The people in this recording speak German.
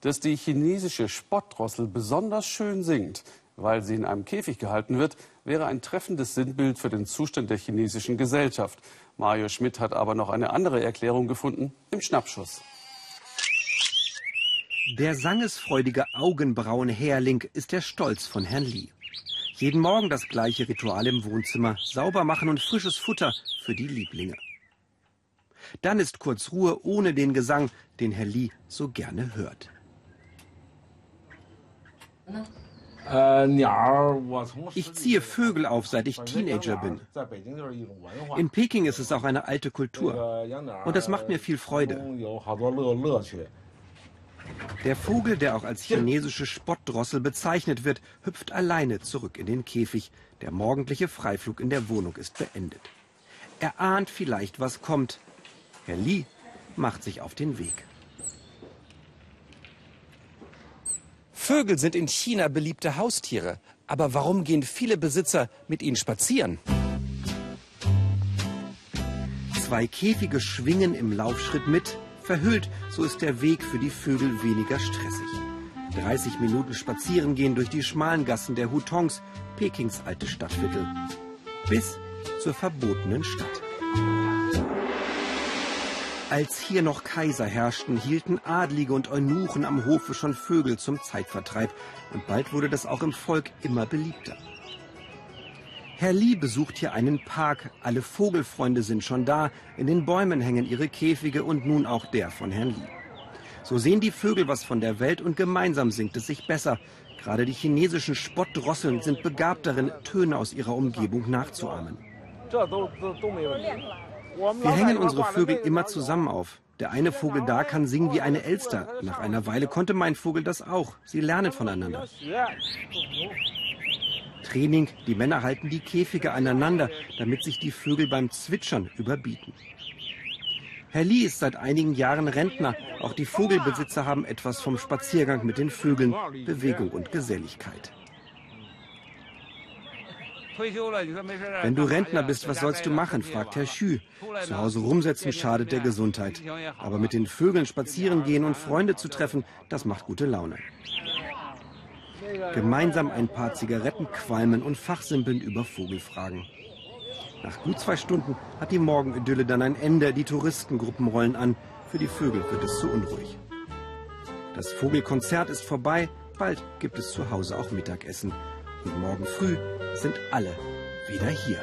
Dass die chinesische Spottdrossel besonders schön singt, weil sie in einem Käfig gehalten wird, wäre ein treffendes Sinnbild für den Zustand der chinesischen Gesellschaft. Mario Schmidt hat aber noch eine andere Erklärung gefunden im Schnappschuss. Der sangesfreudige Augenbrauen-Härling ist der Stolz von Herrn Li. Jeden Morgen das gleiche Ritual im Wohnzimmer. Sauber machen und frisches Futter für die Lieblinge. Dann ist kurz Ruhe ohne den Gesang, den Herr Li so gerne hört. Ich ziehe Vögel auf, seit ich Teenager bin. In Peking ist es auch eine alte Kultur. Und das macht mir viel Freude. Der Vogel, der auch als chinesische Spottdrossel bezeichnet wird, hüpft alleine zurück in den Käfig. Der morgendliche Freiflug in der Wohnung ist beendet. Er ahnt vielleicht, was kommt. Herr Li macht sich auf den Weg. Vögel sind in China beliebte Haustiere. Aber warum gehen viele Besitzer mit ihnen spazieren? Zwei Käfige schwingen im Laufschritt mit. Verhüllt, so ist der Weg für die Vögel weniger stressig. 30 Minuten spazieren gehen durch die schmalen Gassen der Hutongs, Pekings alte Stadtviertel. Bis zur verbotenen Stadt. Als hier noch Kaiser herrschten, hielten Adlige und Eunuchen am Hofe schon Vögel zum Zeitvertreib. Und bald wurde das auch im Volk immer beliebter. Herr Lee besucht hier einen Park. Alle Vogelfreunde sind schon da. In den Bäumen hängen ihre Käfige und nun auch der von Herrn Lee. So sehen die Vögel was von der Welt und gemeinsam singt es sich besser. Gerade die chinesischen Spottdrosseln sind begabt darin, Töne aus ihrer Umgebung nachzuahmen. Wir hängen unsere Vögel immer zusammen auf. Der eine Vogel da kann singen wie eine Elster. Nach einer Weile konnte mein Vogel das auch. Sie lernen voneinander. Training, die Männer halten die Käfige aneinander, damit sich die Vögel beim Zwitschern überbieten. Herr Lee ist seit einigen Jahren Rentner. Auch die Vogelbesitzer haben etwas vom Spaziergang mit den Vögeln, Bewegung und Geselligkeit. Wenn du Rentner bist, was sollst du machen? fragt Herr Schü. Zu Hause rumsetzen schadet der Gesundheit. Aber mit den Vögeln spazieren gehen und Freunde zu treffen, das macht gute Laune. Gemeinsam ein paar Zigaretten qualmen und fachsimpeln über Vogelfragen. Nach gut zwei Stunden hat die Morgenidylle dann ein Ende. Die Touristengruppen rollen an. Für die Vögel wird es zu unruhig. Das Vogelkonzert ist vorbei. Bald gibt es zu Hause auch Mittagessen. Und morgen früh sind alle wieder hier.